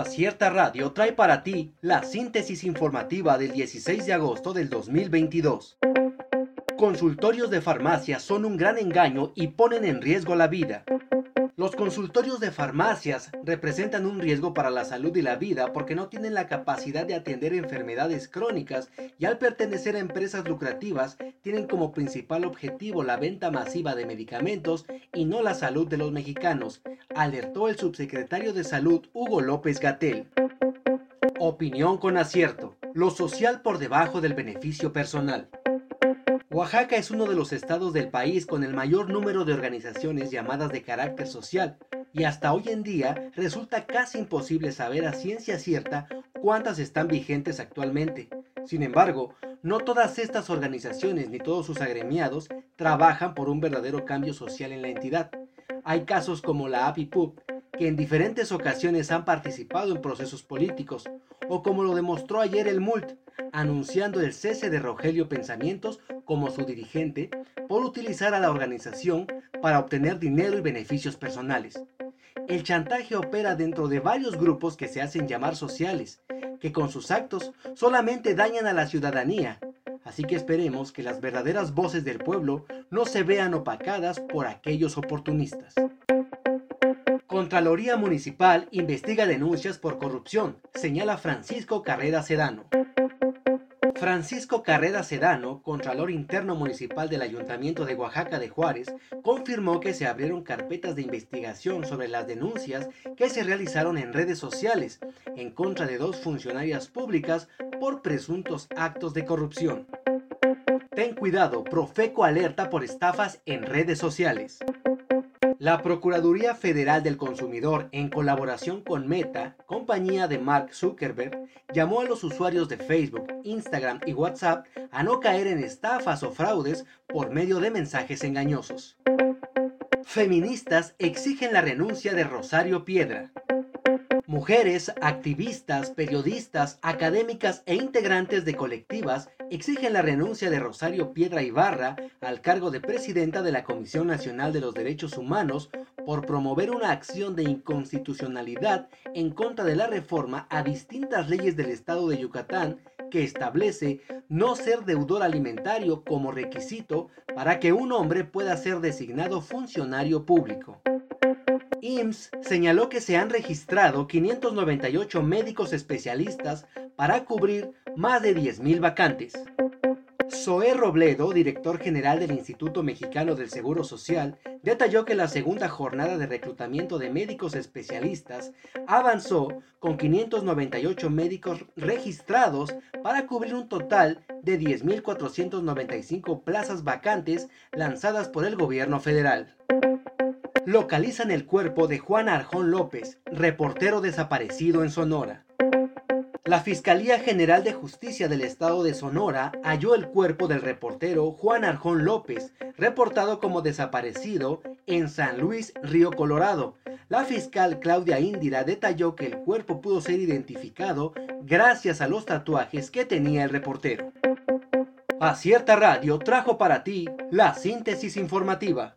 Acierta Radio trae para ti la síntesis informativa del 16 de agosto del 2022. Consultorios de farmacia son un gran engaño y ponen en riesgo la vida. Los consultorios de farmacias representan un riesgo para la salud y la vida porque no tienen la capacidad de atender enfermedades crónicas y al pertenecer a empresas lucrativas tienen como principal objetivo la venta masiva de medicamentos y no la salud de los mexicanos, alertó el subsecretario de Salud Hugo López Gatel. Opinión con acierto. Lo social por debajo del beneficio personal. Oaxaca es uno de los estados del país con el mayor número de organizaciones llamadas de carácter social y hasta hoy en día resulta casi imposible saber a ciencia cierta cuántas están vigentes actualmente. Sin embargo, no todas estas organizaciones ni todos sus agremiados trabajan por un verdadero cambio social en la entidad. Hay casos como la APIPUP, que en diferentes ocasiones han participado en procesos políticos, o como lo demostró ayer el MULT, anunciando el cese de Rogelio Pensamientos como su dirigente por utilizar a la organización para obtener dinero y beneficios personales. El chantaje opera dentro de varios grupos que se hacen llamar sociales, que con sus actos solamente dañan a la ciudadanía. Así que esperemos que las verdaderas voces del pueblo no se vean opacadas por aquellos oportunistas. Contraloría Municipal investiga denuncias por corrupción, señala Francisco Carrera Sedano. Francisco Carrera Sedano, Contralor Interno Municipal del Ayuntamiento de Oaxaca de Juárez, confirmó que se abrieron carpetas de investigación sobre las denuncias que se realizaron en redes sociales en contra de dos funcionarias públicas por presuntos actos de corrupción. Ten cuidado, Profeco alerta por estafas en redes sociales. La Procuraduría Federal del Consumidor, en colaboración con Meta, compañía de Mark Zuckerberg, llamó a los usuarios de Facebook, Instagram y WhatsApp a no caer en estafas o fraudes por medio de mensajes engañosos. Feministas exigen la renuncia de Rosario Piedra. Mujeres, activistas, periodistas, académicas e integrantes de colectivas exigen la renuncia de Rosario Piedra Ibarra al cargo de presidenta de la Comisión Nacional de los Derechos Humanos por promover una acción de inconstitucionalidad en contra de la reforma a distintas leyes del Estado de Yucatán que establece no ser deudor alimentario como requisito para que un hombre pueda ser designado funcionario público. IMSS señaló que se han registrado 598 médicos especialistas para cubrir más de 10.000 vacantes. Zoé Robledo, director general del Instituto Mexicano del Seguro Social, detalló que la segunda jornada de reclutamiento de médicos especialistas avanzó con 598 médicos registrados para cubrir un total de 10.495 plazas vacantes lanzadas por el gobierno federal localizan el cuerpo de Juan Arjón López, reportero desaparecido en Sonora. La Fiscalía General de Justicia del Estado de Sonora halló el cuerpo del reportero Juan Arjón López, reportado como desaparecido en San Luis, Río Colorado. La fiscal Claudia Indira detalló que el cuerpo pudo ser identificado gracias a los tatuajes que tenía el reportero. Acierta Radio trajo para ti la síntesis informativa.